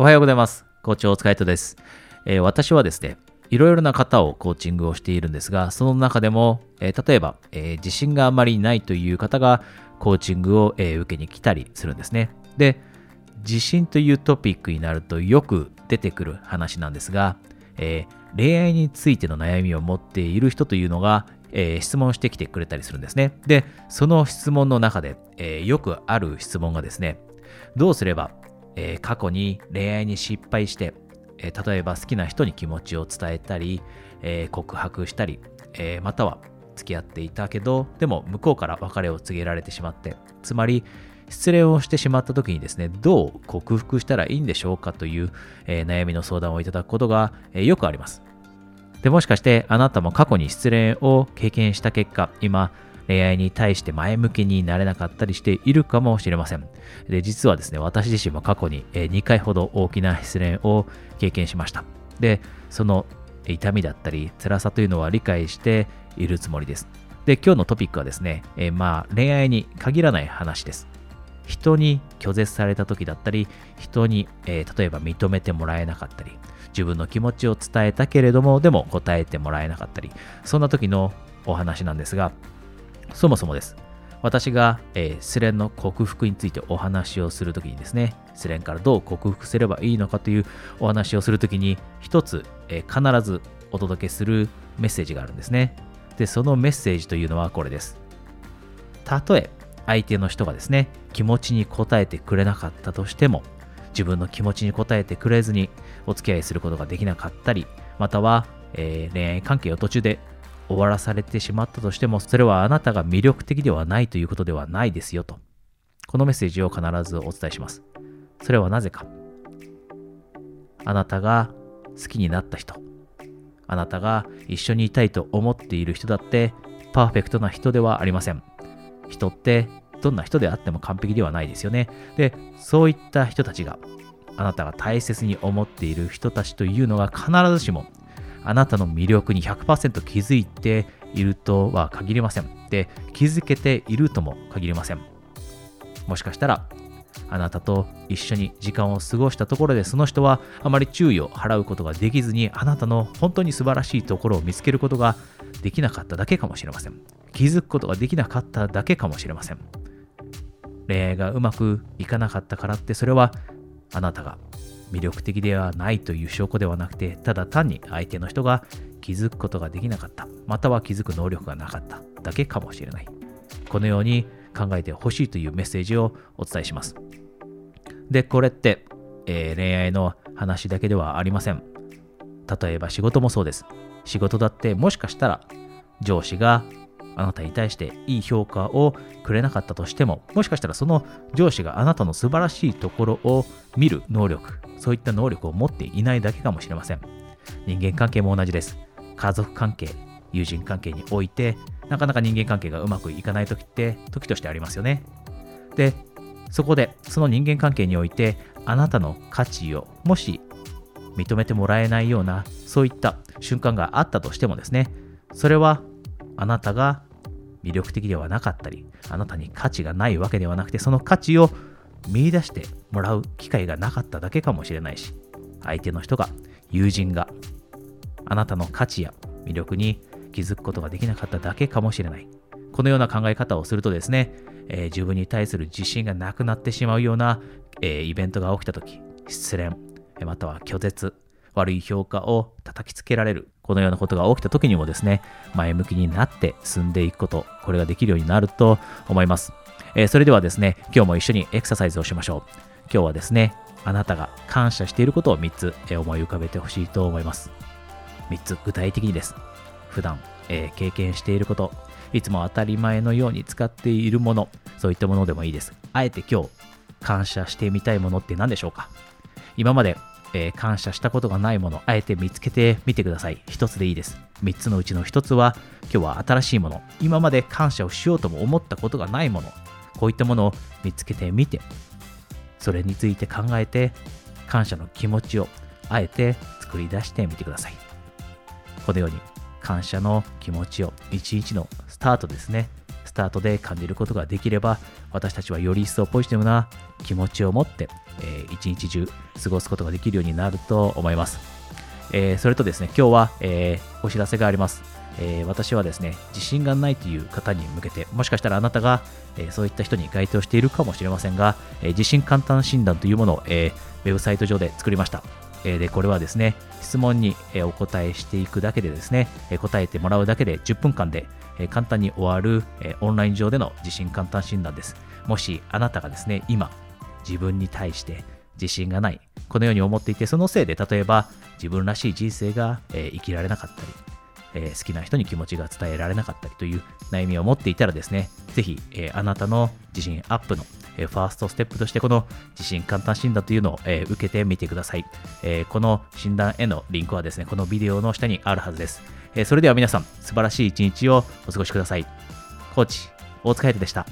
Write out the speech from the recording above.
おはようございます。コーチお疲れ様です、えー、私はですね、いろいろな方をコーチングをしているんですが、その中でも、えー、例えば、えー、自信があまりないという方がコーチングを、え受けに来たりするんですね。で、自信というトピックになるとよく出てくる話なんですが、え恋愛についての悩みを持っている人というのが、え質問してきてくれたりするんですね。で、その質問の中で、えよくある質問がですね、どうすればえー、過去に恋愛に失敗して、えー、例えば好きな人に気持ちを伝えたり、えー、告白したり、えまたは付き合っていたけど、でも向こうから別れを告げられてしまって、つまり失恋をしてしまった時にですね、どう克服したらいいんでしょうかという、え悩みの相談をいただくことが、えよくあります。で、もしかしてあなたも過去に失恋を経験した結果、今、恋愛に対して前向きになれなかったりしているかもしれません。で、実はですね、私自身も過去に2回ほど大きな失恋を経験しました。で、その痛みだったり辛さというのは理解しているつもりです。で、今日のトピックはですね、えまあ恋愛に限らない話です。人に拒絶された時だったり、人に、えー、例えば認めてもらえなかったり、自分の気持ちを伝えたけれども、でも答えてもらえなかったり、そんな時のお話なんですが、そもそもです。私が、えー、失恋の克服についてお話をするときにですね、失恋からどう克服すればいいのかというお話をするときに、一つ、えー、必ずお届けするメッセージがあるんですね。で、そのメッセージというのはこれです。たとえ相手の人がですね、気持ちに応えてくれなかったとしても、自分の気持ちに応えてくれずにお付き合いすることができなかったり、または、えー、恋愛関係を途中で終わらされてしまったとしても、それはあなたが魅力的ではないということではないですよと。このメッセージを必ずお伝えします。それはなぜか。あなたが好きになった人、あなたが一緒にいたいと思っている人だって、パーフェクトな人ではありません。人ってどんな人であっても完璧ではないですよね。で、そういった人たちが、あなたが大切に思っている人たちというのが必ずしもあなたの魅力に100%気づいているとは限りません。で、気づけているとも限りません。もしかしたら、あなたと一緒に時間を過ごしたところでその人はあまり注意を払うことができずにあなたの本当に素晴らしいところを見つけることができなかっただけかもしれません。気づくことができなかっただけかもしれません。恋愛がうまくいかなかったからってそれはあなたが魅力的ではないという証拠ではなくて、ただ単に相手の人が気づくことができなかった、または気づく能力がなかっただけかもしれない。このように考えてほしいというメッセージをお伝えします。で、これって、えー、恋愛の話だけではありません。例えば仕事もそうです。仕事だってもしかしたら上司があなたに対していい評価をくれなかったとしても、もしかしたらその上司があなたの素晴らしいところを見る能力、そういった能力を持っていないだけかもしれません。人間関係も同じです。家族関係、友人関係において、なかなか人間関係がうまくいかない時って、時としてありますよね。で、そこで、その人間関係において、あなたの価値を、もし認めてもらえないような、そういった瞬間があったとしてもですね、それはあなたが魅力的ではなかったり、あなたに価値がないわけではなくて、その価値を見出してもらう機会がなかっただけかもしれないし、相手の人が、友人が、あなたの価値や魅力に気づくことができなかっただけかもしれない。このような考え方をするとですね、えー、自分に対する自信がなくなってしまうような、えー、イベントが起きたとき、失恋、または拒絶、悪い評価を叩きつけられる、このようなことが起きた時にもですね、前向きになって進んでいくこと、これができるようになると思います。えー、それではですね、今日も一緒にエクササイズをしましょう。今日はですね、あなたが感謝していることを3つ、え思い浮かべてほしいと思います。3つ具体的にです。普段、えー、経験していること、いつも当たり前のように使っているもの、そういったものでもいいです。あえて今日、感謝してみたいものって何でしょうか？今までえー、感謝したことがないもの、あえて見つけてみてください。一つでいいです。三つのうちの一つは、今日は新しいもの、今まで感謝をしようとも思ったことがないもの、こういったものを見つけてみて、それについて考えて、感謝の気持ちをあえて作り出してみてください。このように、感謝の気持ちを一日のスタートですね。スタートで感じることができれば、私たちはより一層ポジティブな気持ちを持ってえー、一日中過ごすことができるようになると思います。えー、それとですね、今日は、えー、お知らせがあります。え、私はですね、自信がないという方に向けて、もしかしたらあなたが、え、そういった人に該当しているかもしれませんが、え、自信簡単診断というものを、え、ウェブサイト上で作りました。で、これはですね、質問に、お答えしていくだけでですね、答えてもらうだけで10分間で、え、簡単に終わる、え、オンライン上での自信簡単診断です。もしあなたがですね、今、自分に対して自信がない、このように思っていて、そのせいで、例えば自分らしい人生が、え、生きられなかったり、え、好きな人に気持ちが伝えられなかったりという悩みを持っていたらですね、ぜひ、え、あなたの自信アップの、え、ファーストステップとしてこの自信簡単診断というのを、え受けてみてください、えこの診断へのリンクはですね、このビデオの下にあるはずです。えそれでは皆さん、素晴らしい一日をお過ごしください。コーチ、大塚彩でした。